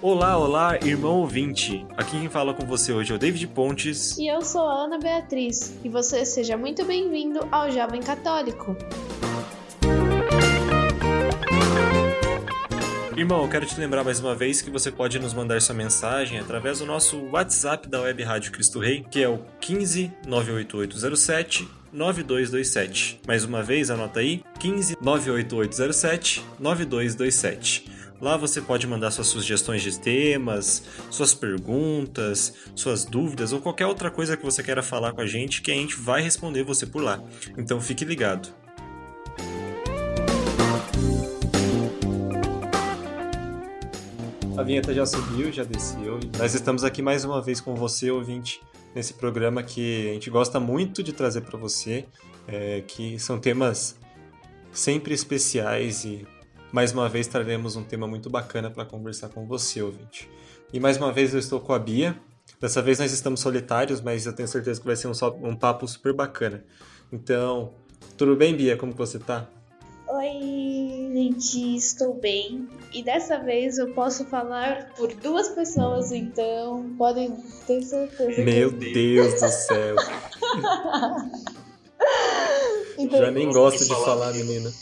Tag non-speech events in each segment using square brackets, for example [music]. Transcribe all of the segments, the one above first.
Olá, olá, irmão ouvinte! Aqui quem fala com você hoje é o David Pontes. E eu sou a Ana Beatriz. E você seja muito bem-vindo ao Jovem Católico. Irmão, eu quero te lembrar mais uma vez que você pode nos mandar sua mensagem através do nosso WhatsApp da Web Rádio Cristo Rei, que é o 15 98807 9227. Mais uma vez, anota aí: 15 98807 9227. Lá você pode mandar suas sugestões de temas, suas perguntas, suas dúvidas ou qualquer outra coisa que você queira falar com a gente que a gente vai responder você por lá. Então fique ligado. A vinheta já subiu, já desceu. Nós estamos aqui mais uma vez com você, ouvinte, nesse programa que a gente gosta muito de trazer para você, é, que são temas sempre especiais e mais uma vez traremos um tema muito bacana para conversar com você, ouvinte. E mais uma vez eu estou com a Bia. Dessa vez nós estamos solitários, mas eu tenho certeza que vai ser um, um papo super bacana. Então, tudo bem, Bia? Como você tá? Oi, gente, estou bem. E dessa vez eu posso falar por duas pessoas, então podem ter certeza. Meu que... Deus do [laughs] céu! então, [laughs] Já nem gosto de falar, menina.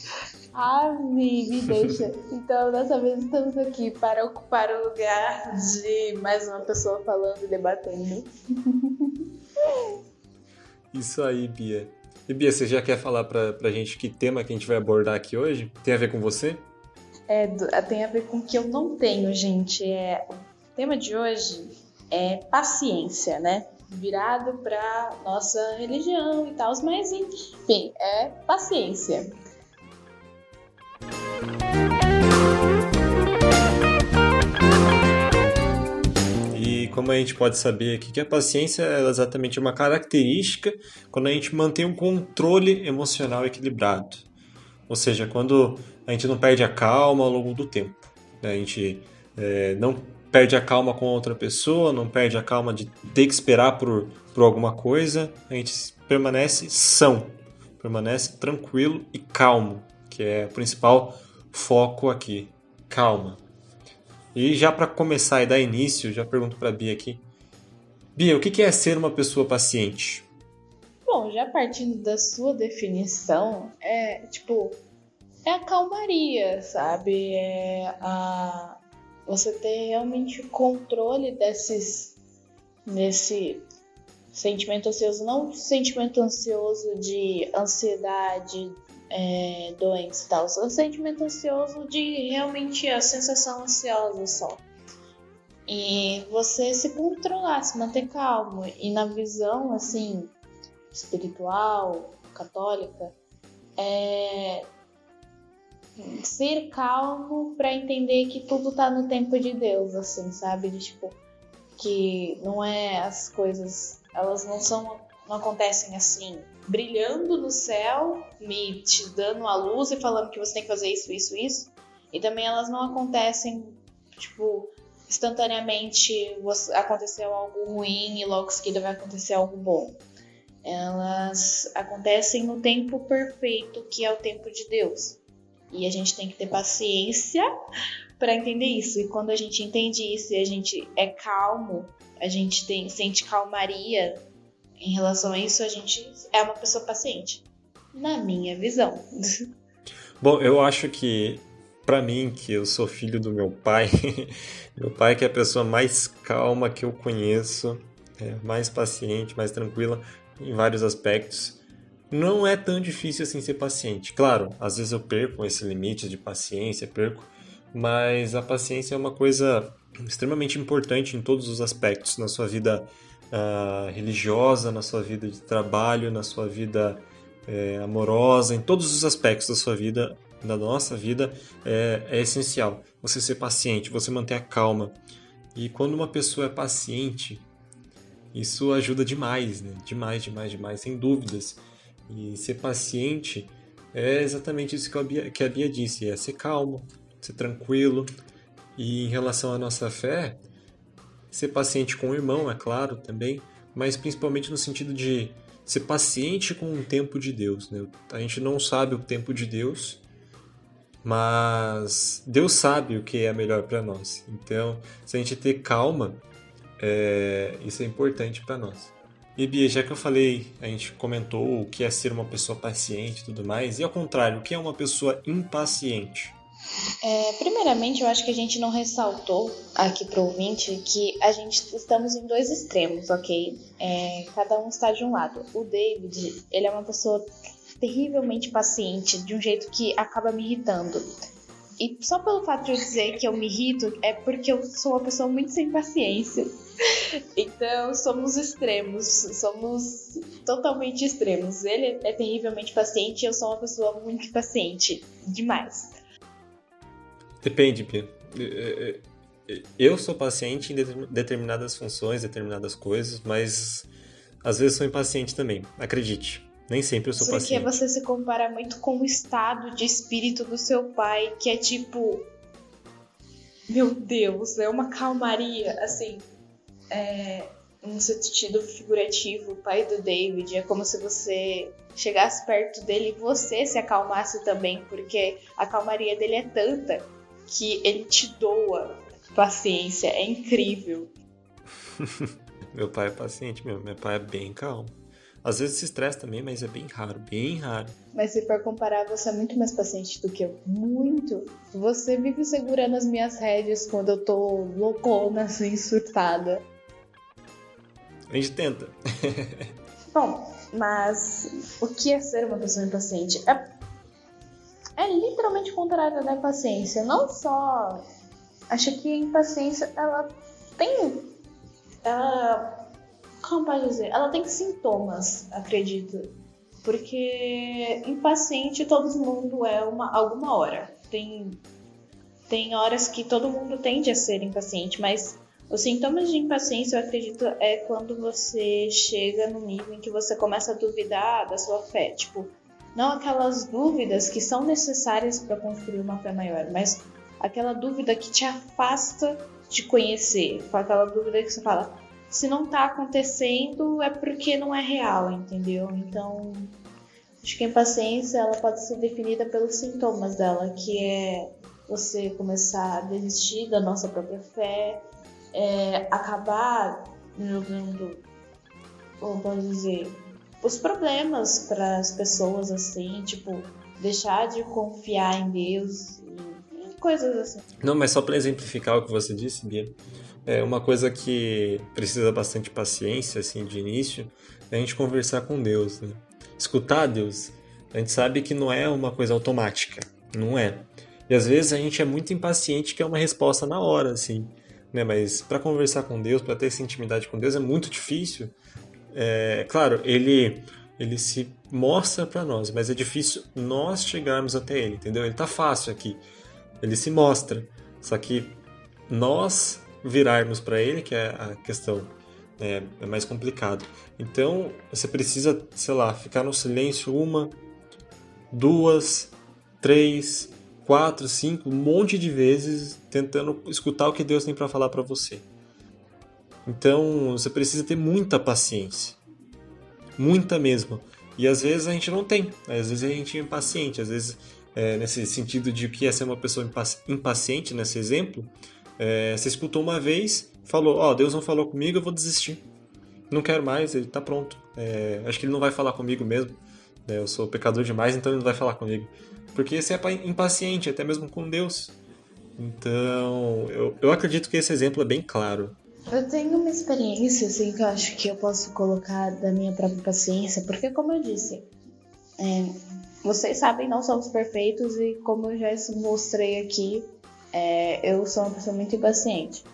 Me, me deixa. Então, dessa vez estamos aqui para ocupar o lugar de mais uma pessoa falando e debatendo. [laughs] Isso aí, Bia. E Bia, você já quer falar pra, pra gente que tema que a gente vai abordar aqui hoje? Tem a ver com você? É, tem a ver com o que eu não tenho, gente. É, o tema de hoje é paciência, né? Virado para nossa religião e tal, mas enfim, é paciência. E como a gente pode saber aqui que a paciência é exatamente uma característica quando a gente mantém um controle emocional equilibrado. Ou seja, quando a gente não perde a calma ao longo do tempo. Né? A gente é, não perde a calma com outra pessoa, não perde a calma de ter que esperar por, por alguma coisa, a gente permanece são, permanece tranquilo e calmo, que é o principal foco aqui. Calma. E já para começar e dar início, já pergunto para Bia aqui. Bia, o que é ser uma pessoa paciente? Bom, já partindo da sua definição, é tipo é a calmaria, sabe? É a você ter realmente controle desses nesse sentimento ansioso, não sentimento ansioso de ansiedade, é, doença e tal. O sentimento ansioso de realmente a sensação ansiosa só. E você se controlar, se manter calmo. E na visão, assim, espiritual, católica, é ser calmo para entender que tudo tá no tempo de Deus, assim, sabe? De, tipo, que não é as coisas, elas não são, não acontecem assim brilhando no céu, me te dando a luz e falando que você tem que fazer isso, isso, isso. E também elas não acontecem, tipo, instantaneamente aconteceu algo ruim e logo em seguida vai acontecer algo bom. Elas acontecem no tempo perfeito, que é o tempo de Deus. E a gente tem que ter paciência [laughs] para entender isso. E quando a gente entende isso e a gente é calmo, a gente tem, sente calmaria em relação a isso, a gente é uma pessoa paciente, na minha visão. [laughs] Bom, eu acho que para mim, que eu sou filho do meu pai, [laughs] meu pai que é a pessoa mais calma que eu conheço, é, mais paciente, mais tranquila em vários aspectos. Não é tão difícil assim ser paciente. Claro, às vezes eu perco esse limite de paciência, perco, mas a paciência é uma coisa extremamente importante em todos os aspectos na sua vida uh, religiosa, na sua vida de trabalho, na sua vida é, amorosa, em todos os aspectos da sua vida, da nossa vida, é, é essencial. Você ser paciente, você manter a calma. E quando uma pessoa é paciente, isso ajuda demais, né? Demais, demais, demais, sem dúvidas. E ser paciente é exatamente isso que a Bia, que a Bia disse: é ser calmo, ser tranquilo. E em relação à nossa fé, ser paciente com o irmão, é claro, também, mas principalmente no sentido de ser paciente com o tempo de Deus. Né? A gente não sabe o tempo de Deus, Mas Deus sabe o que é melhor para nós. Então, se a gente ter calma, é, isso é importante para nós. E Bia, já que eu falei, a gente comentou o que é ser uma pessoa paciente e tudo mais, e ao contrário, o que é uma pessoa impaciente? É, primeiramente, eu acho que a gente não ressaltou aqui para o ouvinte que a gente estamos em dois extremos, ok? É, cada um está de um lado. O David, ele é uma pessoa terrivelmente paciente, de um jeito que acaba me irritando. E só pelo fato de eu dizer que eu me irrito é porque eu sou uma pessoa muito sem paciência. [laughs] Então somos extremos, somos totalmente extremos. Ele é terrivelmente paciente e eu sou uma pessoa muito paciente, demais. Depende, Pia. Eu sou paciente em determinadas funções, determinadas coisas, mas às vezes sou impaciente também. Acredite, nem sempre eu sou Porque paciente. Porque você se compara muito com o estado de espírito do seu pai, que é tipo. Meu Deus, é uma calmaria. Assim, é, um sentido figurativo, o pai do David, é como se você chegasse perto dele e você se acalmasse também, porque a calmaria dele é tanta que ele te doa paciência, é incrível. [laughs] meu pai é paciente mesmo, meu pai é bem calmo. Às vezes se estressa também, mas é bem raro, bem raro. Mas se for comparar, você é muito mais paciente do que eu. Muito. Você vive segurando as minhas rédeas quando eu tô loucona, [laughs] assim, surtada. A gente tenta. [laughs] Bom, mas o que é ser uma pessoa impaciente? É, é literalmente contrário da impaciência. Não só. Acho que a impaciência, ela tem. Ela. Como pode dizer? Ela tem sintomas, acredito. Porque impaciente todo mundo é uma, alguma hora. Tem, tem horas que todo mundo tende a ser impaciente, mas os sintomas de impaciência, eu acredito, é quando você chega no nível em que você começa a duvidar da sua fé. Tipo, não aquelas dúvidas que são necessárias para construir uma fé maior, mas aquela dúvida que te afasta de conhecer. Aquela dúvida que você fala, se não está acontecendo é porque não é real, entendeu? Então, acho que a impaciência ela pode ser definida pelos sintomas dela, que é você começar a desistir da nossa própria fé, é, acabar jogando, como posso dizer, os problemas para as pessoas assim, tipo, deixar de confiar em Deus e, coisas assim. Não, mas só para exemplificar o que você disse, Bia, é uma coisa que precisa bastante paciência assim de início, é a gente conversar com Deus, né? Escutar Deus. A gente sabe que não é uma coisa automática, não é. E às vezes a gente é muito impaciente que é uma resposta na hora, assim né? Mas para conversar com Deus, para ter essa intimidade com Deus é muito difícil. É, claro, ele ele se mostra para nós, mas é difícil nós chegarmos até ele, entendeu? Ele tá fácil aqui. Ele se mostra, só que nós virarmos para ele que é a questão é, é mais complicado. Então você precisa, sei lá, ficar no silêncio uma, duas, três, quatro, cinco, um monte de vezes tentando escutar o que Deus tem para falar para você. Então você precisa ter muita paciência, muita mesmo. E às vezes a gente não tem, às vezes a gente é impaciente, às vezes é, nesse sentido de que é ser uma pessoa impaciente, nesse exemplo, é, você escutou uma vez, falou, ó, oh, Deus não falou comigo, eu vou desistir. Não quero mais, ele tá pronto. É, acho que ele não vai falar comigo mesmo. Né? Eu sou pecador demais, então ele não vai falar comigo. Porque você é impaciente, até mesmo com Deus. Então, eu, eu acredito que esse exemplo é bem claro. Eu tenho uma experiência, assim, que eu acho que eu posso colocar da minha própria paciência, porque, como eu disse, é, vocês sabem, não somos perfeitos e, como eu já mostrei aqui, é, eu sou uma pessoa muito impaciente.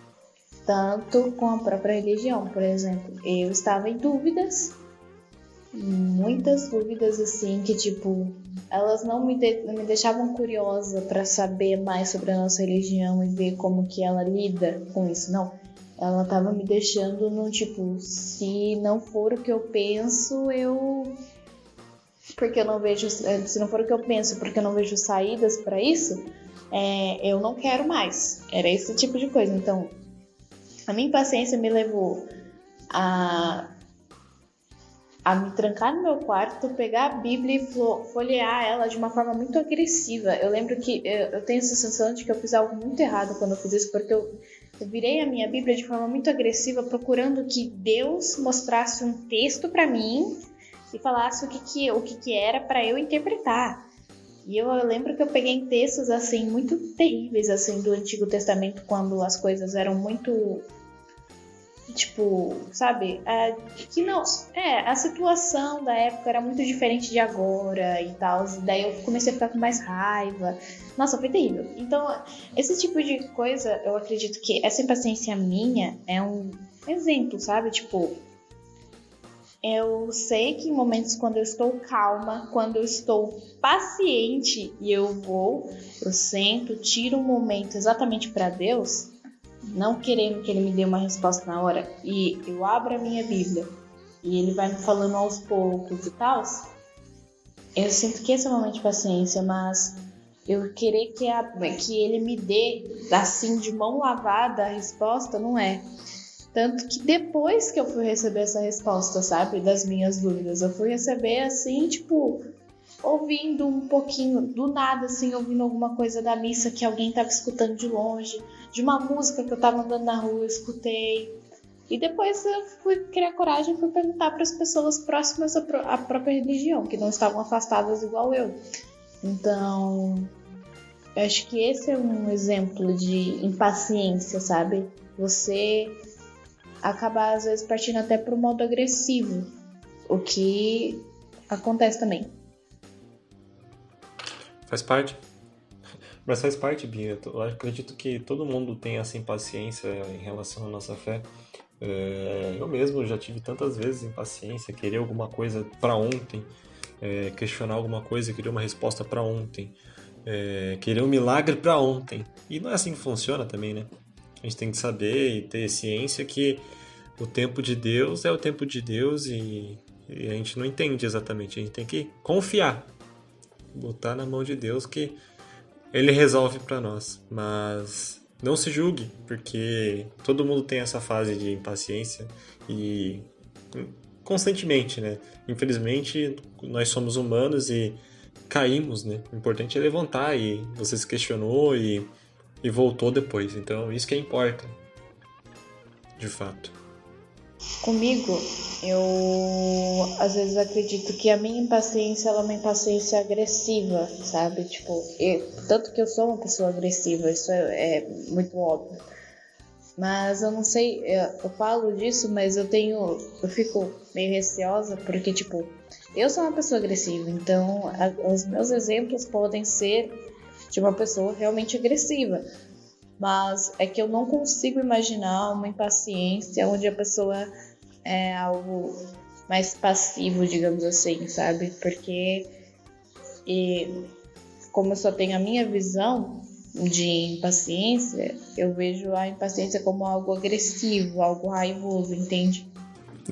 Tanto com a própria religião, por exemplo. Eu estava em dúvidas muitas dúvidas assim que tipo elas não me, de, me deixavam curiosa para saber mais sobre a nossa religião e ver como que ela lida com isso não ela tava me deixando no tipo se não for o que eu penso eu porque eu não vejo se não for o que eu penso porque eu não vejo saídas para isso é, eu não quero mais era esse tipo de coisa então a minha impaciência me levou a a me trancar no meu quarto, pegar a Bíblia e folhear ela de uma forma muito agressiva. Eu lembro que eu, eu tenho a sensação de que eu fiz algo muito errado quando eu fiz isso, porque eu, eu virei a minha Bíblia de forma muito agressiva, procurando que Deus mostrasse um texto para mim e falasse o que, que, o que, que era para eu interpretar. E eu lembro que eu peguei textos assim muito terríveis assim do Antigo Testamento quando as coisas eram muito tipo, sabe? É, que não. É, a situação da época era muito diferente de agora e tal. Daí eu comecei a ficar com mais raiva. Nossa, foi terrível. Então, esse tipo de coisa, eu acredito que essa impaciência minha é um exemplo, sabe? Tipo, eu sei que em momentos quando eu estou calma, quando eu estou paciente e eu vou, eu sento, tiro um momento exatamente para Deus, não querendo que ele me dê uma resposta na hora, e eu abro a minha Bíblia e ele vai me falando aos poucos e tal, eu sinto que esse é um momento de paciência, mas eu querer que, a, que ele me dê assim de mão lavada a resposta não é. Tanto que depois que eu fui receber essa resposta, sabe, das minhas dúvidas, eu fui receber assim, tipo, ouvindo um pouquinho, do nada, assim, ouvindo alguma coisa da missa que alguém estava escutando de longe, de uma música que eu estava andando na rua, eu escutei. E depois eu fui criar coragem para perguntar para as pessoas próximas à própria religião, que não estavam afastadas igual eu. Então, eu acho que esse é um exemplo de impaciência, sabe? Você acabar às vezes partindo até para o modo agressivo, o que acontece também. Faz parte. Mas faz parte, Bia. Eu acredito que todo mundo tem essa impaciência em relação à nossa fé. É, eu mesmo já tive tantas vezes impaciência, querer alguma coisa para ontem, é, questionar alguma coisa, querer uma resposta para ontem, é, querer um milagre para ontem. E não é assim que funciona também, né? A gente tem que saber e ter ciência que o tempo de Deus é o tempo de Deus e, e a gente não entende exatamente. A gente tem que confiar, botar na mão de Deus que Ele resolve para nós. Mas não se julgue, porque todo mundo tem essa fase de impaciência e constantemente, né? Infelizmente, nós somos humanos e caímos, né? O importante é levantar e você se questionou e e voltou depois. Então, isso que importa, de fato. Comigo, eu às vezes acredito que a minha impaciência ela é uma impaciência agressiva, sabe? Tipo, eu, tanto que eu sou uma pessoa agressiva, isso é, é muito óbvio. Mas eu não sei, eu, eu, falo disso, mas eu tenho. Eu fico meio receosa porque, tipo, eu sou uma pessoa agressiva, então a, os meus exemplos podem ser de uma pessoa realmente agressiva. Mas é que eu não consigo imaginar uma impaciência onde a pessoa é algo mais passivo, digamos assim, sabe? Porque e como eu só tenho a minha visão de impaciência, eu vejo a impaciência como algo agressivo, algo raivoso, entende?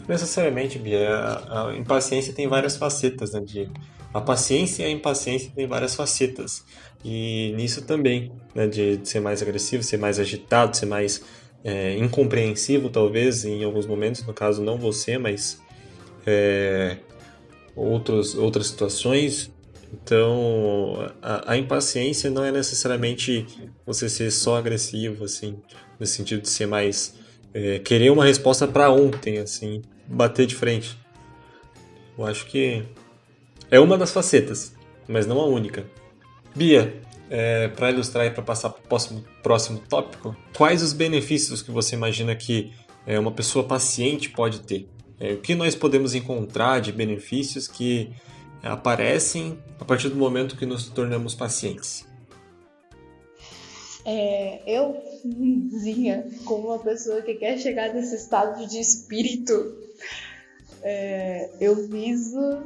Necessariamente, Bia. A impaciência tem várias facetas, né? De, a paciência e a impaciência têm várias facetas. E nisso também, né, de, ser mais agressivo, ser mais agitado, ser mais é, incompreensivo, talvez, em alguns momentos, no caso não você, mas é, outros, outras situações. Então, a, a, impaciência não é necessariamente você ser só agressivo, assim, no sentido de ser mais. É, querer uma resposta para ontem, assim, bater de frente. Eu acho que é uma das facetas, mas não a única. Bia, é, para ilustrar e para passar para o próximo, próximo tópico, quais os benefícios que você imagina que é, uma pessoa paciente pode ter? É, o que nós podemos encontrar de benefícios que aparecem a partir do momento que nos tornamos pacientes? É, eu, Zinha, como uma pessoa que quer chegar nesse estado de espírito, é, eu viso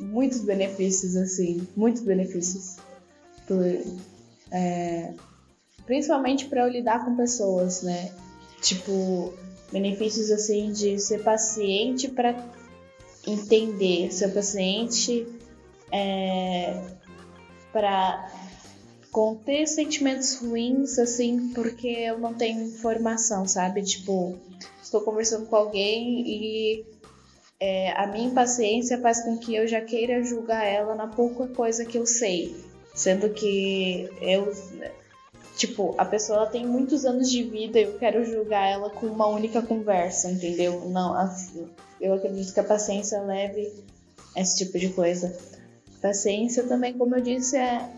muitos benefícios, assim, muitos benefícios. Por, é, principalmente para eu lidar com pessoas, né? Tipo, benefícios assim de ser paciente para entender, ser paciente é, para conter sentimentos ruins, assim, porque eu não tenho informação, sabe? Tipo, estou conversando com alguém e é, a minha impaciência faz com que eu já queira julgar ela na pouca coisa que eu sei. Sendo que eu. Tipo, a pessoa tem muitos anos de vida e eu quero julgar ela com uma única conversa, entendeu? Não, assim, eu acredito que a paciência leve esse tipo de coisa. Paciência também, como eu disse, é,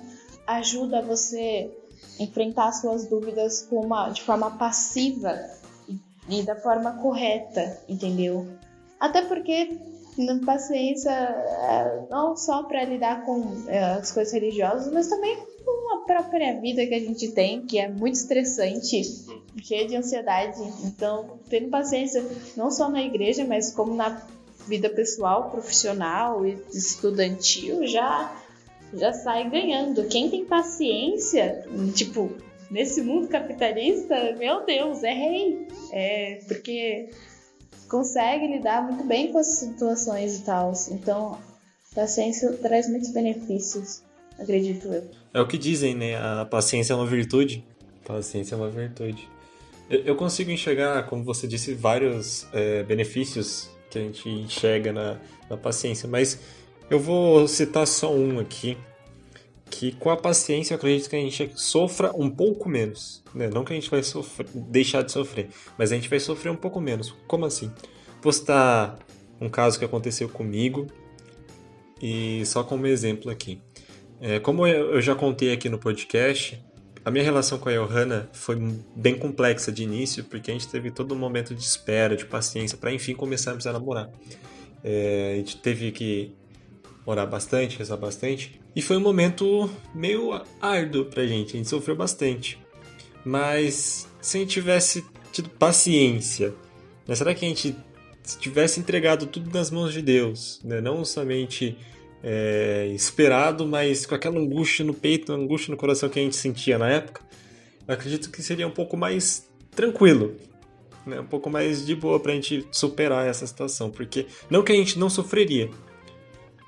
ajuda você enfrentar suas dúvidas com uma, de forma passiva e, e da forma correta, entendeu? Até porque paciência é, não só para lidar com é, as coisas religiosas, mas também com a própria vida que a gente tem, que é muito estressante, cheia de ansiedade. Então, tendo paciência não só na igreja, mas como na vida pessoal, profissional e estudantil, já já sai ganhando. Quem tem paciência, tipo, nesse mundo capitalista, meu Deus, é rei. É porque consegue lidar muito bem com as situações e tal. Então, paciência traz muitos benefícios, acredito eu. É o que dizem, né? A paciência é uma virtude. Paciência é uma virtude. Eu consigo enxergar, como você disse, vários é, benefícios que a gente enxerga na, na paciência, mas eu vou citar só um aqui, que com a paciência eu acredito que a gente sofra um pouco menos. Né? Não que a gente vai sofrer, deixar de sofrer, mas a gente vai sofrer um pouco menos. Como assim? Vou citar um caso que aconteceu comigo e só como exemplo aqui. É, como eu já contei aqui no podcast, a minha relação com a Johanna foi bem complexa de início, porque a gente teve todo um momento de espera, de paciência, para enfim começarmos a namorar. É, a gente teve que orar bastante, rezar bastante. E foi um momento meio árduo pra gente, a gente sofreu bastante. Mas se a gente tivesse tido paciência, né? será que a gente tivesse entregado tudo nas mãos de Deus, né? não somente é, esperado, mas com aquela angústia no peito, angústia no coração que a gente sentia na época, acredito que seria um pouco mais tranquilo, né? um pouco mais de boa para a gente superar essa situação, porque não que a gente não sofreria,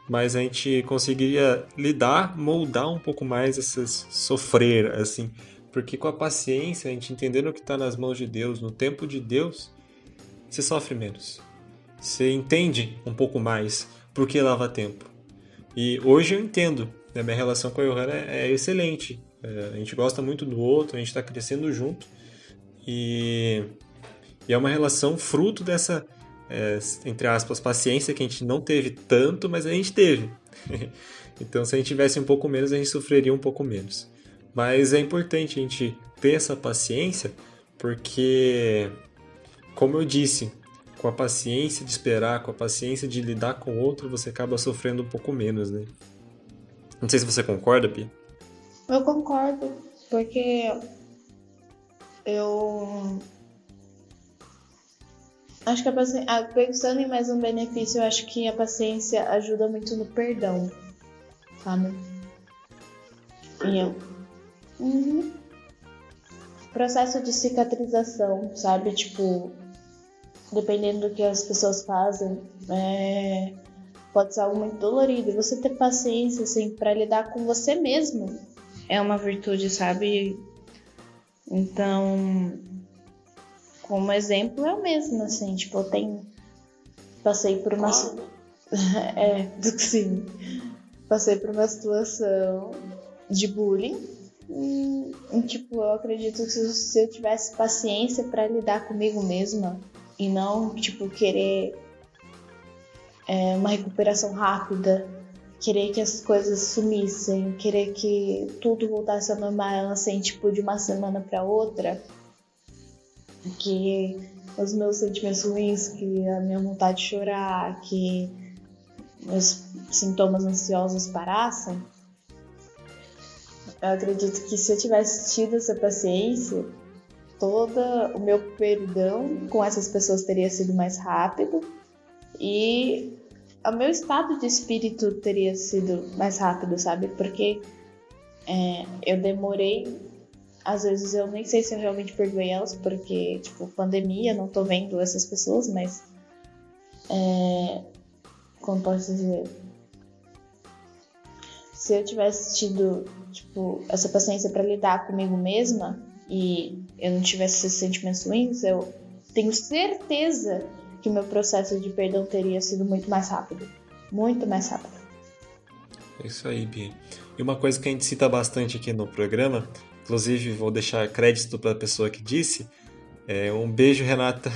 mas a gente conseguiria lidar, moldar um pouco mais essas sofrer, assim, porque com a paciência, a gente entendendo que está nas mãos de Deus, no tempo de Deus, você sofre menos. Você entende um pouco mais por que lava tempo. E hoje eu entendo, né? minha relação com a Johanna é, é excelente. É, a gente gosta muito do outro, a gente está crescendo junto. E, e é uma relação fruto dessa é, entre aspas, paciência que a gente não teve tanto, mas a gente teve. [laughs] então, se a gente tivesse um pouco menos, a gente sofreria um pouco menos. Mas é importante a gente ter essa paciência, porque, como eu disse, com a paciência de esperar, com a paciência de lidar com o outro, você acaba sofrendo um pouco menos, né? Não sei se você concorda, Pia. Eu concordo, porque eu Acho que a paciência. Ah, pensando em mais um benefício, eu acho que a paciência ajuda muito no perdão. Sabe? E eu. Uhum. Processo de cicatrização, sabe? Tipo, dependendo do que as pessoas fazem, é... pode ser algo muito dolorido. E você ter paciência, assim, para lidar com você mesmo é uma virtude, sabe? Então, como exemplo é o mesmo, assim, tipo, eu tenho. Passei por uma. [laughs] é, do que sim. Passei por uma situação de bullying. E, e, tipo, eu acredito que se eu tivesse paciência para lidar comigo mesma e não, tipo, querer é, uma recuperação rápida, querer que as coisas sumissem, querer que tudo voltasse a normal, assim, tipo, de uma semana para outra, que os meus sentimentos ruins, que a minha vontade de chorar, que meus sintomas ansiosos parassem, eu acredito que se eu tivesse tido essa paciência, todo o meu perdão com essas pessoas teria sido mais rápido e o meu estado de espírito teria sido mais rápido, sabe? Porque é, eu demorei às vezes eu nem sei se eu realmente perdoei elas, porque, tipo, pandemia, não tô vendo essas pessoas, mas. É, como posso dizer? Se eu tivesse tido, tipo, essa paciência para lidar comigo mesma e eu não tivesse esses sentimentos ruins, eu tenho certeza que meu processo de perdão teria sido muito mais rápido. Muito mais rápido. É isso aí, Bia. E uma coisa que a gente cita bastante aqui no programa, inclusive vou deixar crédito para a pessoa que disse, é um beijo, Renata,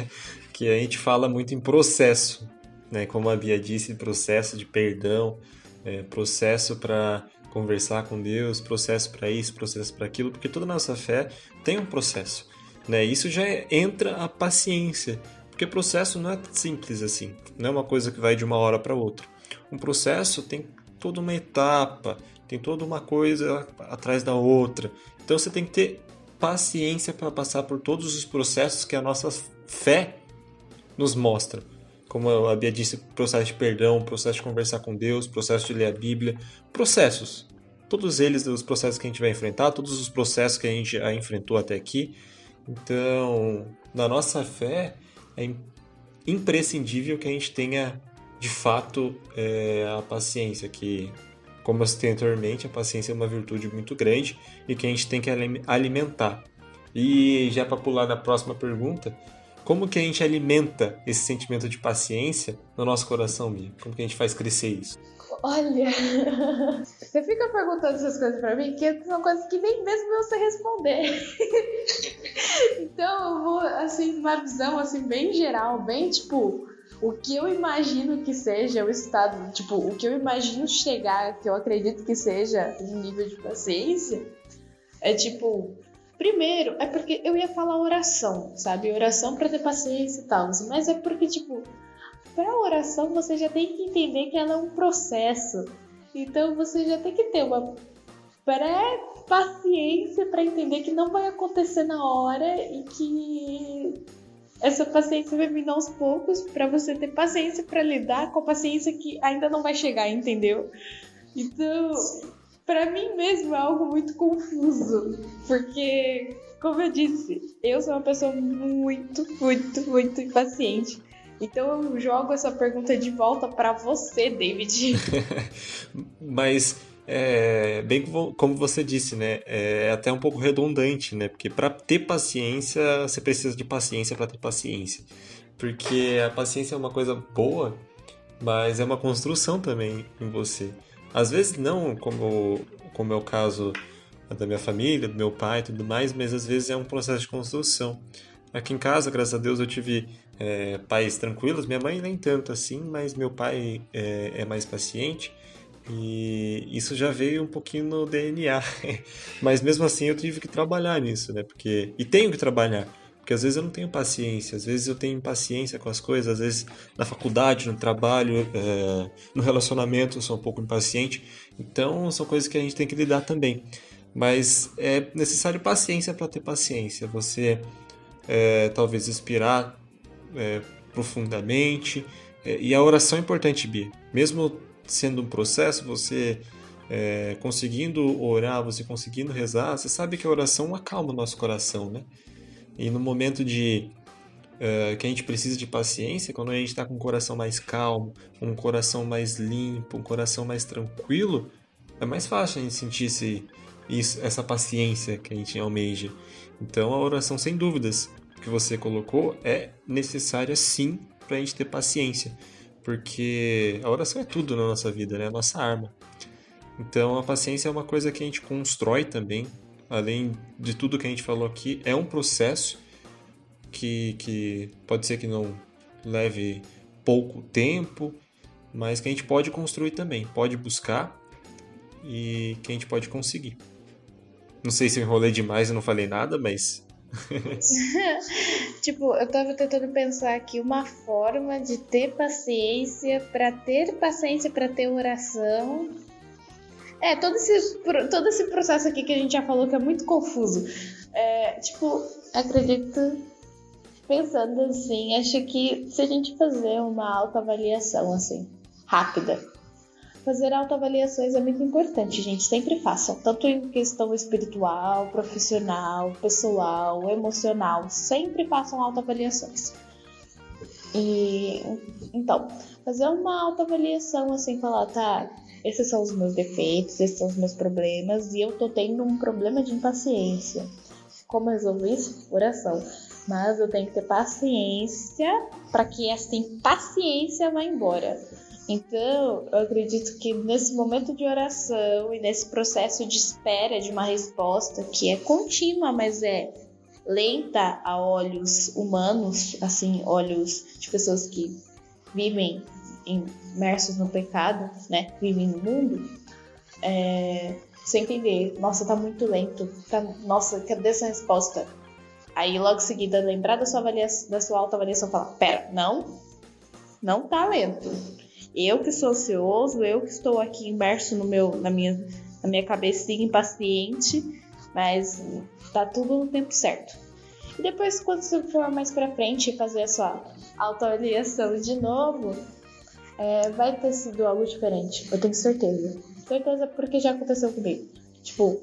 [laughs] que a gente fala muito em processo, né? Como a Bia disse, processo de perdão, é, processo para conversar com Deus, processo para isso, processo para aquilo, porque toda nossa fé tem um processo. Né? Isso já entra a paciência, porque processo não é simples assim, não é uma coisa que vai de uma hora para outra. Um processo tem toda uma etapa, tem toda uma coisa atrás da outra. Então você tem que ter paciência para passar por todos os processos que a nossa fé nos mostra como a Bia disse, processo de perdão, processo de conversar com Deus, processo de ler a Bíblia, processos. Todos eles, os processos que a gente vai enfrentar, todos os processos que a gente já enfrentou até aqui. Então, na nossa fé, é imprescindível que a gente tenha, de fato, é, a paciência, que, como eu citei anteriormente, a paciência é uma virtude muito grande e que a gente tem que alimentar. E já para pular na próxima pergunta, como que a gente alimenta esse sentimento de paciência no nosso coração, Mia? Como que a gente faz crescer isso? Olha, [laughs] você fica perguntando essas coisas para mim, que são coisas que nem mesmo eu sei responder. [laughs] então eu vou, assim, uma visão, assim, bem geral, bem, tipo, o que eu imagino que seja o estado, tipo, o que eu imagino chegar, que eu acredito que seja um nível de paciência, é tipo, Primeiro, é porque eu ia falar oração, sabe? Oração para ter paciência e tal. Mas é porque, tipo, para oração você já tem que entender que ela é um processo. Então você já tem que ter uma pré-paciência para entender que não vai acontecer na hora e que essa paciência vai vir aos poucos para você ter paciência para lidar com a paciência que ainda não vai chegar, entendeu? Então, para mim mesmo é algo muito confuso, porque, como eu disse, eu sou uma pessoa muito, muito, muito impaciente. Então eu jogo essa pergunta de volta para você, David. [laughs] Mas é, bem como você disse, né? É até um pouco redundante, né? Porque para ter paciência, você precisa de paciência para ter paciência. Porque a paciência é uma coisa boa, mas é uma construção também em você. Às vezes não, como, como é o caso da minha família, do meu pai e tudo mais, mas às vezes é um processo de construção. Aqui em casa, graças a Deus, eu tive é, pais tranquilos, minha mãe nem tanto assim, mas meu pai é, é mais paciente e isso já veio um pouquinho no DNA. [laughs] mas mesmo assim eu tive que trabalhar nisso, né? Porque e tenho que trabalhar, porque às vezes eu não tenho paciência, às vezes eu tenho impaciência com as coisas, às vezes na faculdade, no trabalho, é, no relacionamento eu sou um pouco impaciente. Então são coisas que a gente tem que lidar também. Mas é necessário paciência para ter paciência. Você é, talvez inspirar é, profundamente. É, e a oração é importante, Bia. Mesmo sendo um processo, você é, conseguindo orar, você conseguindo rezar, você sabe que a oração acalma o nosso coração, né? E no momento de uh, que a gente precisa de paciência, quando a gente está com um coração mais calmo, um coração mais limpo, um coração mais tranquilo, é mais fácil a gente sentir esse, isso, essa paciência que a gente almeja. Então a oração, sem dúvidas, que você colocou, é necessária sim para a gente ter paciência. Porque a oração é tudo na nossa vida, né? É a nossa arma. Então a paciência é uma coisa que a gente constrói também além de tudo que a gente falou aqui, é um processo que, que pode ser que não leve pouco tempo, mas que a gente pode construir também, pode buscar e que a gente pode conseguir. Não sei se eu enrolei demais e não falei nada, mas. [laughs] tipo, eu tava tentando pensar aqui uma forma de ter paciência, para ter paciência para ter oração é, todo esse, todo esse processo aqui que a gente já falou que é muito confuso. É, tipo, acredito, pensando assim, acho que se a gente fazer uma autoavaliação, assim, rápida, fazer autoavaliações é muito importante, gente. Sempre façam, tanto em questão espiritual, profissional, pessoal, emocional. Sempre façam autoavaliações. E então, fazer uma autoavaliação assim, falar, tá, esses são os meus defeitos, esses são os meus problemas e eu tô tendo um problema de impaciência. Como resolver isso? Oração. Mas eu tenho que ter paciência para que essa impaciência vá embora. Então, eu acredito que nesse momento de oração e nesse processo de espera de uma resposta que é contínua, mas é lenta a olhos humanos, assim, olhos de pessoas que vivem imersos no pecado, né? Vivem no mundo, é, você entender, nossa, tá muito lento, tá, nossa, cadê essa resposta? Aí logo em seguida lembrar da sua avaliação, da sua autoavaliação falar, pera, não, não tá lento. Eu que sou ansioso, eu que estou aqui imerso no meu, na minha, na minha cabecinha impaciente, mas tá tudo no tempo certo. E depois, quando você for mais pra frente e fazer a sua autoavaliação de novo, é, vai ter sido algo diferente. Eu tenho certeza. Certeza porque já aconteceu comigo. Tipo,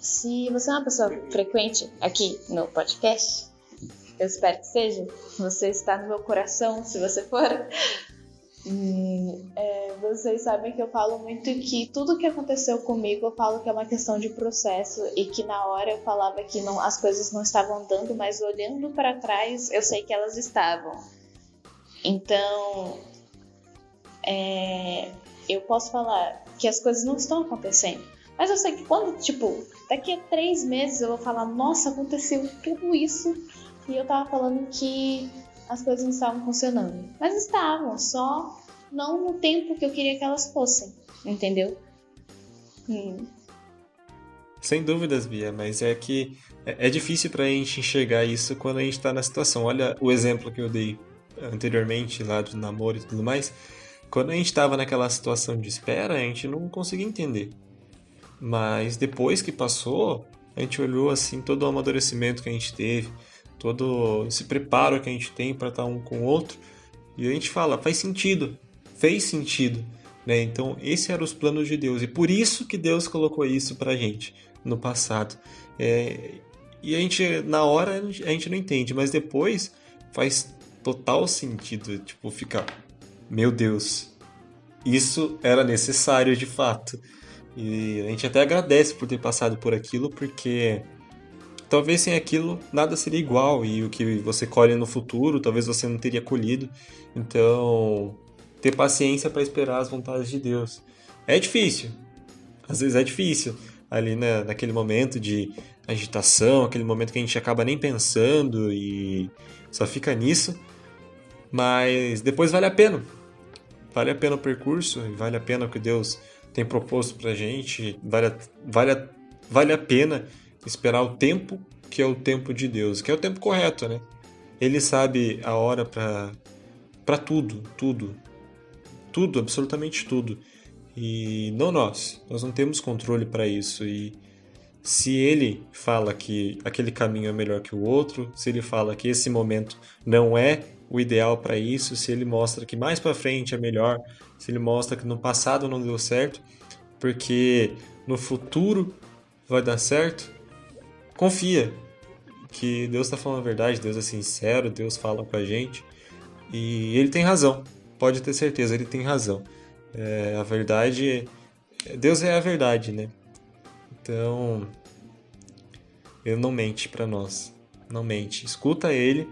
se você é uma pessoa frequente aqui no podcast, eu espero que seja, você está no meu coração, se você for. é, vocês sabem que eu falo muito que tudo que aconteceu comigo eu falo que é uma questão de processo e que na hora eu falava que não, as coisas não estavam andando, mas olhando para trás eu sei que elas estavam. Então, é, eu posso falar que as coisas não estão acontecendo. Mas eu sei que quando, tipo, daqui a três meses eu vou falar, nossa, aconteceu tudo isso. E eu tava falando que as coisas não estavam funcionando. Mas estavam, só não no tempo que eu queria que elas fossem. Entendeu? Hum. Sem dúvidas, Bia, mas é que é, é difícil pra gente enxergar isso quando a gente tá na situação. Olha o exemplo que eu dei anteriormente lá do namoro e tudo mais, quando a gente estava naquela situação de espera, a gente não conseguia entender. Mas depois que passou, a gente olhou assim todo o amadurecimento que a gente teve, todo esse preparo que a gente tem para estar um com o outro, e a gente fala, faz sentido, fez sentido, né? Então, esse eram os planos de Deus e por isso que Deus colocou isso pra gente no passado. É, e a gente na hora a gente não entende, mas depois faz total sentido. Tipo, ficar, meu Deus, isso era necessário de fato. E a gente até agradece por ter passado por aquilo, porque talvez sem aquilo nada seria igual e o que você colhe no futuro, talvez você não teria colhido. Então, ter paciência para esperar as vontades de Deus. É difícil. Às vezes é difícil ali né, naquele momento de agitação, aquele momento que a gente acaba nem pensando e só fica nisso. Mas depois vale a pena. Vale a pena o percurso, vale a pena o que Deus tem proposto pra gente, vale a, vale a, vale a pena esperar o tempo que é o tempo de Deus, que é o tempo correto, né? Ele sabe a hora para para tudo, tudo. Tudo, absolutamente tudo. E não nós. Nós não temos controle para isso e se ele fala que aquele caminho é melhor que o outro, se ele fala que esse momento não é o ideal para isso, se ele mostra que mais para frente é melhor, se ele mostra que no passado não deu certo, porque no futuro vai dar certo, confia que Deus está falando a verdade, Deus é sincero, Deus fala com a gente e ele tem razão, pode ter certeza, ele tem razão. É, a verdade, Deus é a verdade, né? Então, ele não mente para nós, não mente. Escuta ele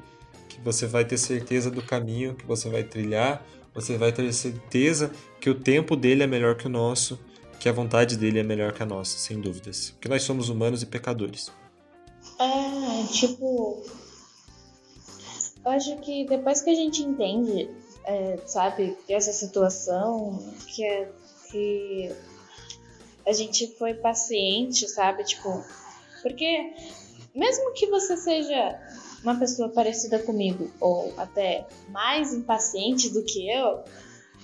você vai ter certeza do caminho que você vai trilhar, você vai ter certeza que o tempo dele é melhor que o nosso, que a vontade dele é melhor que a nossa, sem dúvidas. Porque nós somos humanos e pecadores. É, tipo. Eu acho que depois que a gente entende, é, sabe, essa situação, que, é, que a gente foi paciente, sabe? Tipo, porque mesmo que você seja uma pessoa parecida comigo ou até mais impaciente do que eu,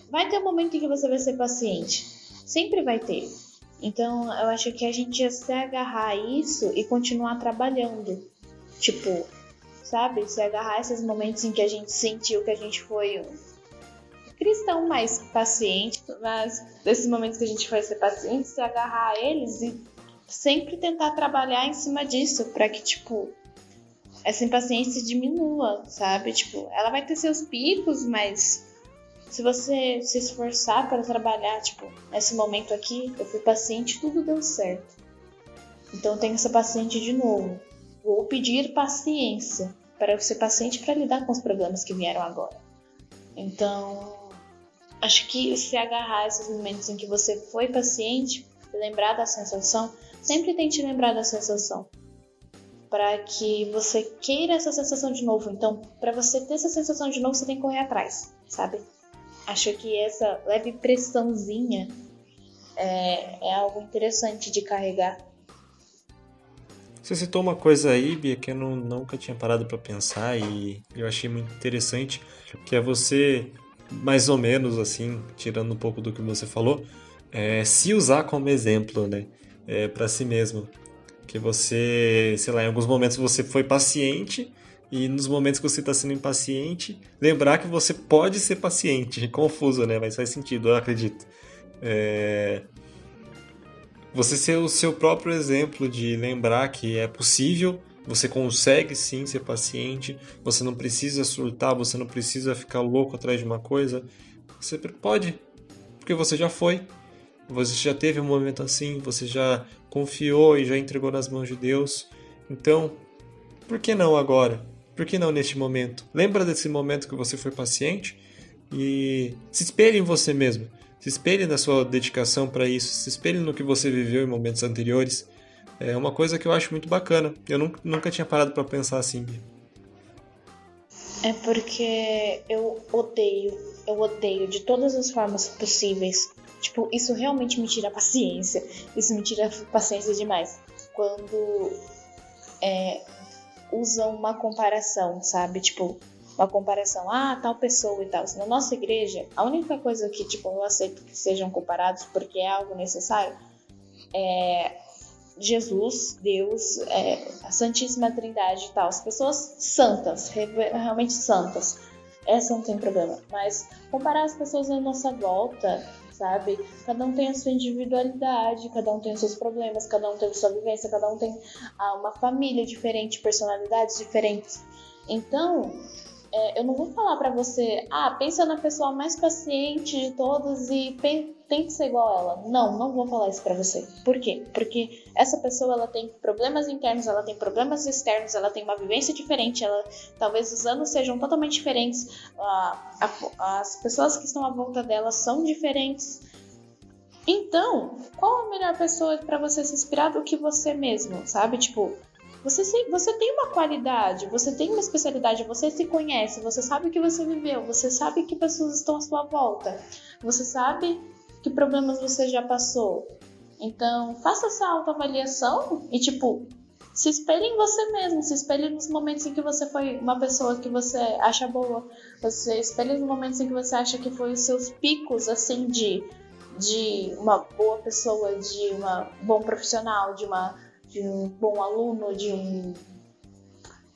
vai ter um momento em que você vai ser paciente. Sempre vai ter. Então, eu acho que a gente ia se agarrar a isso e continuar trabalhando. Tipo, sabe? Se agarrar esses momentos em que a gente sentiu que a gente foi um cristão mais paciente, mas nesses momentos que a gente foi ser paciente, se agarrar a eles e sempre tentar trabalhar em cima disso, para que, tipo, essa impaciência diminua, sabe? Tipo, ela vai ter seus picos, mas se você se esforçar para trabalhar, tipo, nesse momento aqui, eu fui paciente, tudo deu certo. Então tenha essa paciente de novo. Vou pedir paciência para ser paciente para lidar com os problemas que vieram agora. Então, acho que se agarrar esses momentos em que você foi paciente, lembrar da sensação, sempre tente lembrar da sensação. Para que você queira essa sensação de novo. Então, para você ter essa sensação de novo, você tem que correr atrás, sabe? Acho que essa leve pressãozinha é, é algo interessante de carregar. Você citou uma coisa aí, Bia, que eu não, nunca tinha parado para pensar e eu achei muito interessante, que é você, mais ou menos assim, tirando um pouco do que você falou, é, se usar como exemplo, né, é, para si mesmo. Que você, sei lá, em alguns momentos você foi paciente e nos momentos que você está sendo impaciente, lembrar que você pode ser paciente. [laughs] Confuso, né? Mas faz sentido, eu acredito. É... Você ser o seu próprio exemplo de lembrar que é possível, você consegue sim ser paciente, você não precisa surtar, você não precisa ficar louco atrás de uma coisa. Você pode, porque você já foi. Você já teve um momento assim, você já confiou e já entregou nas mãos de Deus. Então, por que não agora? Por que não neste momento? Lembra desse momento que você foi paciente e se espelhe em você mesmo. Se espelhe na sua dedicação para isso, se espelhe no que você viveu em momentos anteriores. É uma coisa que eu acho muito bacana. Eu nunca, nunca tinha parado para pensar assim. É porque eu odeio, eu odeio de todas as formas possíveis. Tipo, isso realmente me tira paciência. Isso me tira paciência demais. Quando é, usam uma comparação, sabe? Tipo, uma comparação, ah, tal pessoa e tal. Na nossa igreja, a única coisa que, tipo, eu aceito que sejam comparados porque é algo necessário é Jesus, Deus, é, a Santíssima Trindade e tal. As pessoas santas, realmente santas. Essa não tem problema. Mas comparar as pessoas à nossa volta sabe? Cada um tem a sua individualidade, cada um tem os seus problemas, cada um tem a sua vivência, cada um tem ah, uma família diferente, personalidades diferentes. Então, é, eu não vou falar para você, ah, pensa na pessoa mais paciente de todas e tente ser igual a ela. Não, não vou falar isso para você. Por quê? Porque essa pessoa ela tem problemas internos, ela tem problemas externos, ela tem uma vivência diferente, ela talvez os anos sejam totalmente diferentes, ah, a, as pessoas que estão à volta dela são diferentes. Então, qual a melhor pessoa para você se inspirar do que você mesmo, sabe? Tipo, você, se, você tem uma qualidade, você tem uma especialidade, você se conhece, você sabe o que você viveu, você sabe que pessoas estão à sua volta, você sabe que problemas você já passou. Então, faça essa autoavaliação e, tipo, se espelhe em você mesmo, se espelhe nos momentos em que você foi uma pessoa que você acha boa, você espelhe nos momentos em que você acha que foi os seus picos, assim, de, de uma boa pessoa, de uma bom profissional, de uma de um bom aluno, de um,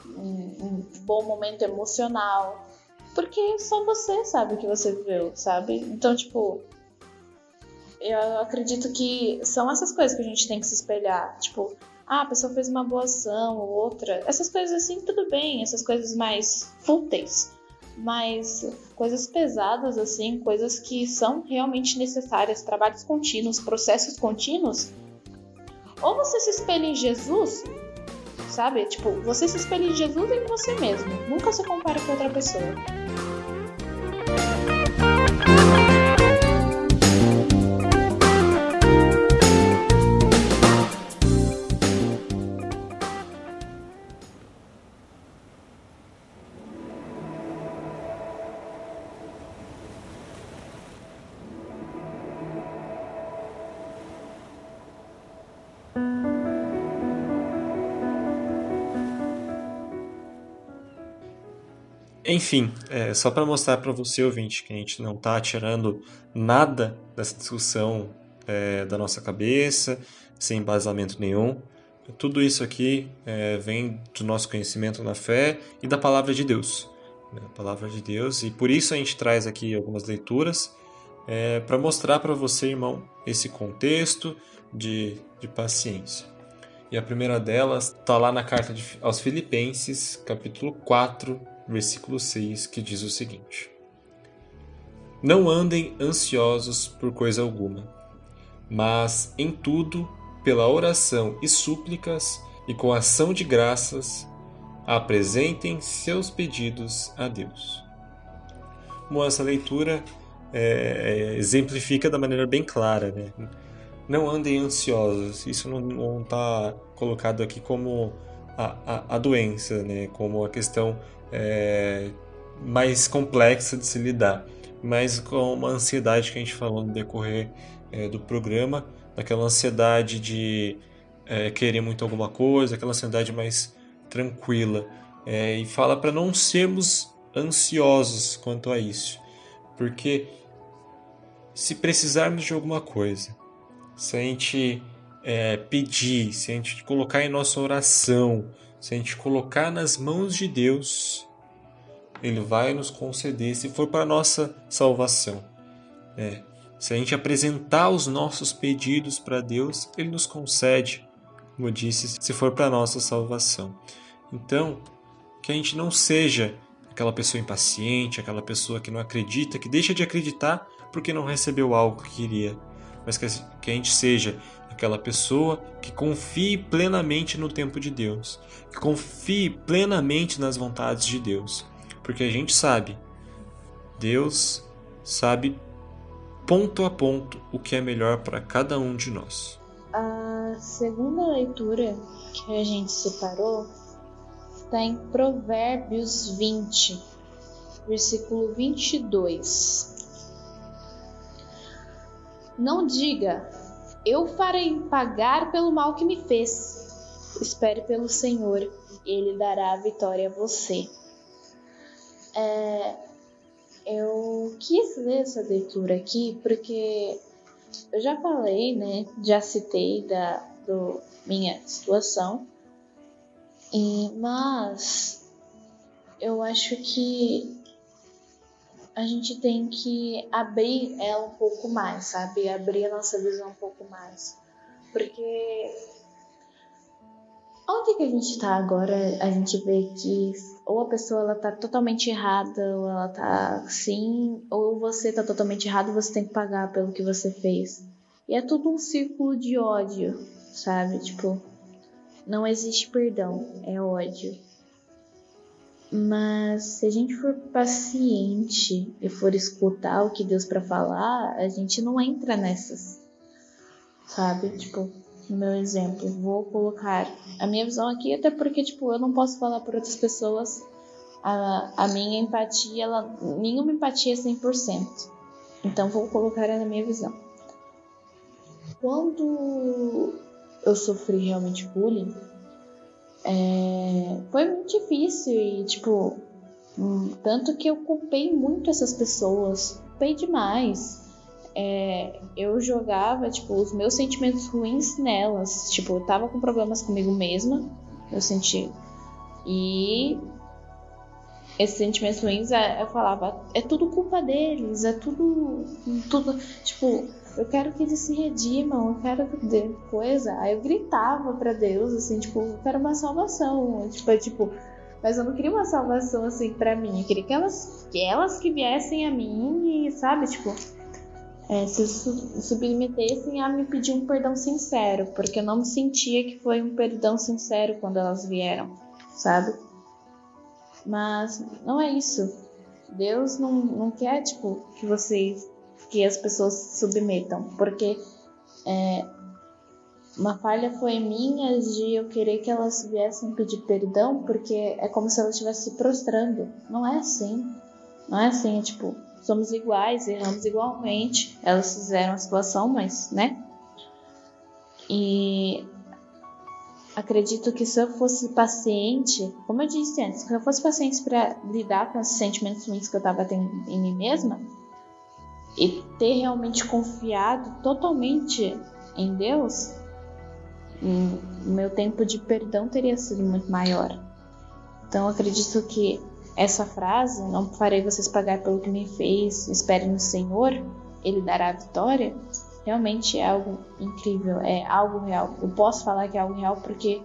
um, um bom momento emocional. Porque só você sabe o que você viveu, sabe? Então, tipo, eu acredito que são essas coisas que a gente tem que se espelhar. Tipo, ah, a pessoa fez uma boa ação ou outra. Essas coisas assim, tudo bem. Essas coisas mais fúteis. Mas coisas pesadas, assim, coisas que são realmente necessárias, trabalhos contínuos, processos contínuos, ou você se espelha em Jesus, sabe? Tipo, você se espelha em Jesus e em você mesmo. Nunca se compara com outra pessoa. Enfim, é, só para mostrar para você, ouvinte, que a gente não está tirando nada dessa discussão é, da nossa cabeça, sem embasamento nenhum. Tudo isso aqui é, vem do nosso conhecimento na fé e da palavra de Deus. Né? A palavra de Deus, e por isso a gente traz aqui algumas leituras é, para mostrar para você, irmão, esse contexto de, de paciência. E a primeira delas está lá na carta de, aos Filipenses, capítulo 4, versículo 6, que diz o seguinte: Não andem ansiosos por coisa alguma, mas em tudo, pela oração e súplicas e com ação de graças, apresentem seus pedidos a Deus. Bom, essa leitura é, exemplifica da maneira bem clara, né? Não andem ansiosos. Isso não está colocado aqui como a, a, a, doença, né? Como a questão é, mais complexa de se lidar, mas com uma ansiedade que a gente falou no decorrer é, do programa, daquela ansiedade de é, querer muito alguma coisa, aquela ansiedade mais tranquila. É, e fala para não sermos ansiosos quanto a isso, porque se precisarmos de alguma coisa, se a gente é, pedir, se a gente colocar em nossa oração, se a gente colocar nas mãos de Deus, Ele vai nos conceder, se for para nossa salvação. É, se a gente apresentar os nossos pedidos para Deus, Ele nos concede, como eu disse, se for para nossa salvação. Então, que a gente não seja aquela pessoa impaciente, aquela pessoa que não acredita, que deixa de acreditar porque não recebeu algo que queria, mas que a gente seja aquela pessoa que confie plenamente no tempo de Deus, que confie plenamente nas vontades de Deus, porque a gente sabe, Deus sabe ponto a ponto o que é melhor para cada um de nós. A segunda leitura que a gente separou está em Provérbios 20, versículo 22. Não diga, eu farei pagar pelo mal que me fez. Espere pelo Senhor, ele dará a vitória a você. É, eu quis ler essa leitura aqui porque eu já falei, né? Já citei da do, minha situação, e, mas eu acho que a gente tem que abrir ela um pouco mais, sabe? Abrir a nossa visão um pouco mais. Porque onde que a gente tá agora, a gente vê que ou a pessoa ela tá totalmente errada, ou ela tá sim, ou você tá totalmente errado e você tem que pagar pelo que você fez. E é tudo um círculo de ódio, sabe? Tipo, não existe perdão, é ódio. Mas se a gente for paciente e for escutar o que Deus para falar, a gente não entra nessas. Sabe? Tipo, no meu exemplo, vou colocar a minha visão aqui, até porque, tipo, eu não posso falar por outras pessoas. A, a minha empatia, ela, nenhuma empatia é 100%. Então, vou colocar na minha visão. Quando eu sofri realmente bullying, é, foi muito difícil e, tipo, hum, tanto que eu culpei muito essas pessoas, culpei demais. É, eu jogava, tipo, os meus sentimentos ruins nelas. Tipo, eu tava com problemas comigo mesma, eu senti. E esses sentimentos ruins, é, eu falava, é tudo culpa deles, é tudo. tudo tipo, eu quero que eles se redimam, eu quero que coisa. Aí eu gritava para Deus, assim, tipo, eu quero uma salvação. Tipo, é, tipo, mas eu não queria uma salvação assim para mim. Eu queria que elas, que elas que viessem a mim e, sabe, tipo, é, se submetessem a me pedir um perdão sincero, porque eu não me sentia que foi um perdão sincero quando elas vieram, sabe? Mas não é isso. Deus não, não quer, tipo, que vocês que as pessoas se submetam, porque é, uma falha foi minha de eu querer que elas viessem pedir perdão, porque é como se elas estivessem se prostrando. Não é assim. Não é assim, é tipo, somos iguais, erramos igualmente. Elas fizeram a situação, mas, né? E acredito que se eu fosse paciente, como eu disse antes, se eu fosse paciente para lidar com esses sentimentos ruins que eu tava tendo em mim mesma, e ter realmente confiado totalmente em Deus, o meu tempo de perdão teria sido muito maior. Então acredito que essa frase, não farei vocês pagar pelo que me fez, espere no Senhor, Ele dará a vitória, realmente é algo incrível, é algo real. Eu posso falar que é algo real porque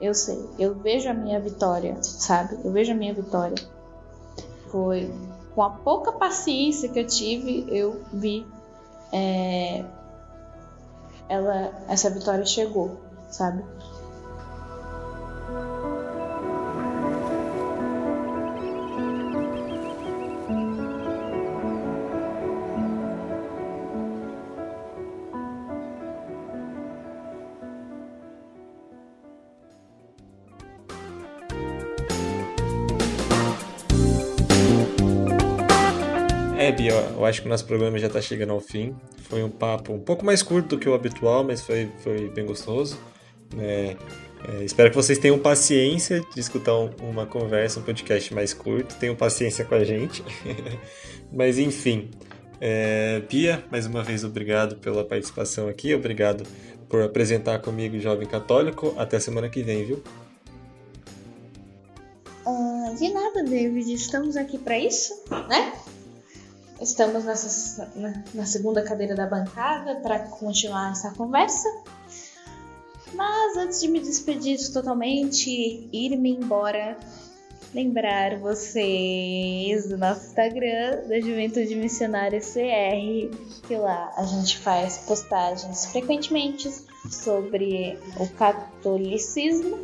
eu sei, eu vejo a minha vitória, sabe? Eu vejo a minha vitória. Foi com a pouca paciência que eu tive, eu vi é, ela, essa vitória chegou, sabe? Bia, eu acho que o nosso programa já está chegando ao fim. Foi um papo um pouco mais curto do que o habitual, mas foi, foi bem gostoso. É, é, espero que vocês tenham paciência de escutar um, uma conversa, um podcast mais curto. Tenham paciência com a gente. [laughs] mas enfim, é, Bia, mais uma vez obrigado pela participação aqui. Obrigado por apresentar comigo Jovem Católico. Até semana que vem, viu? Uh, de nada, David. Estamos aqui para isso, né? Estamos nessa, na, na segunda cadeira da bancada para continuar essa conversa. Mas antes de me despedir totalmente, ir-me embora, lembrar vocês do nosso Instagram, da Juventude Missionária CR, que lá a gente faz postagens frequentemente sobre o catolicismo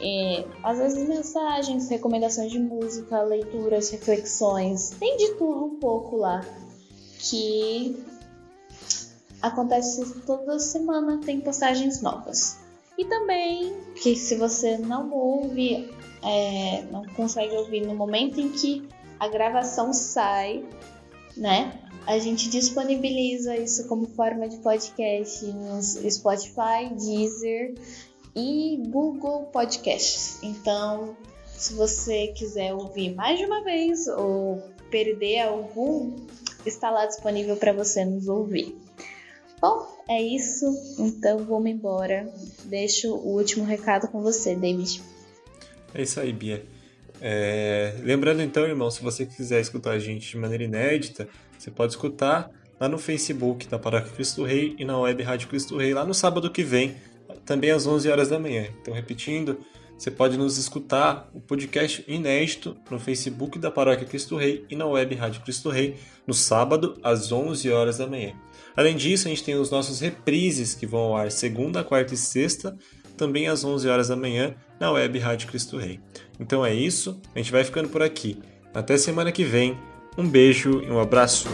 e, às vezes mensagens, recomendações de música, leituras, reflexões, tem de tudo um pouco lá. Que acontece toda semana, tem postagens novas. E também que se você não ouve, é, não consegue ouvir no momento em que a gravação sai, né? A gente disponibiliza isso como forma de podcast no Spotify, Deezer e Google Podcasts. Então, se você quiser ouvir mais de uma vez ou perder algum, está lá disponível para você nos ouvir. Bom, é isso. Então vamos embora. Deixo o último recado com você, David. É isso aí, Bia. É... Lembrando então, irmão, se você quiser escutar a gente de maneira inédita, você pode escutar lá no Facebook da Paróquia Cristo Rei e na web Rádio Cristo Rei lá no sábado que vem, também às 11 horas da manhã. Então, repetindo, você pode nos escutar o podcast inédito no Facebook da Paróquia Cristo Rei e na web Rádio Cristo Rei no sábado às 11 horas da manhã. Além disso, a gente tem os nossos reprises que vão ao ar segunda, quarta e sexta, também às 11 horas da manhã na web Rádio Cristo Rei. Então é isso, a gente vai ficando por aqui. Até semana que vem. Um beijo e um abraço.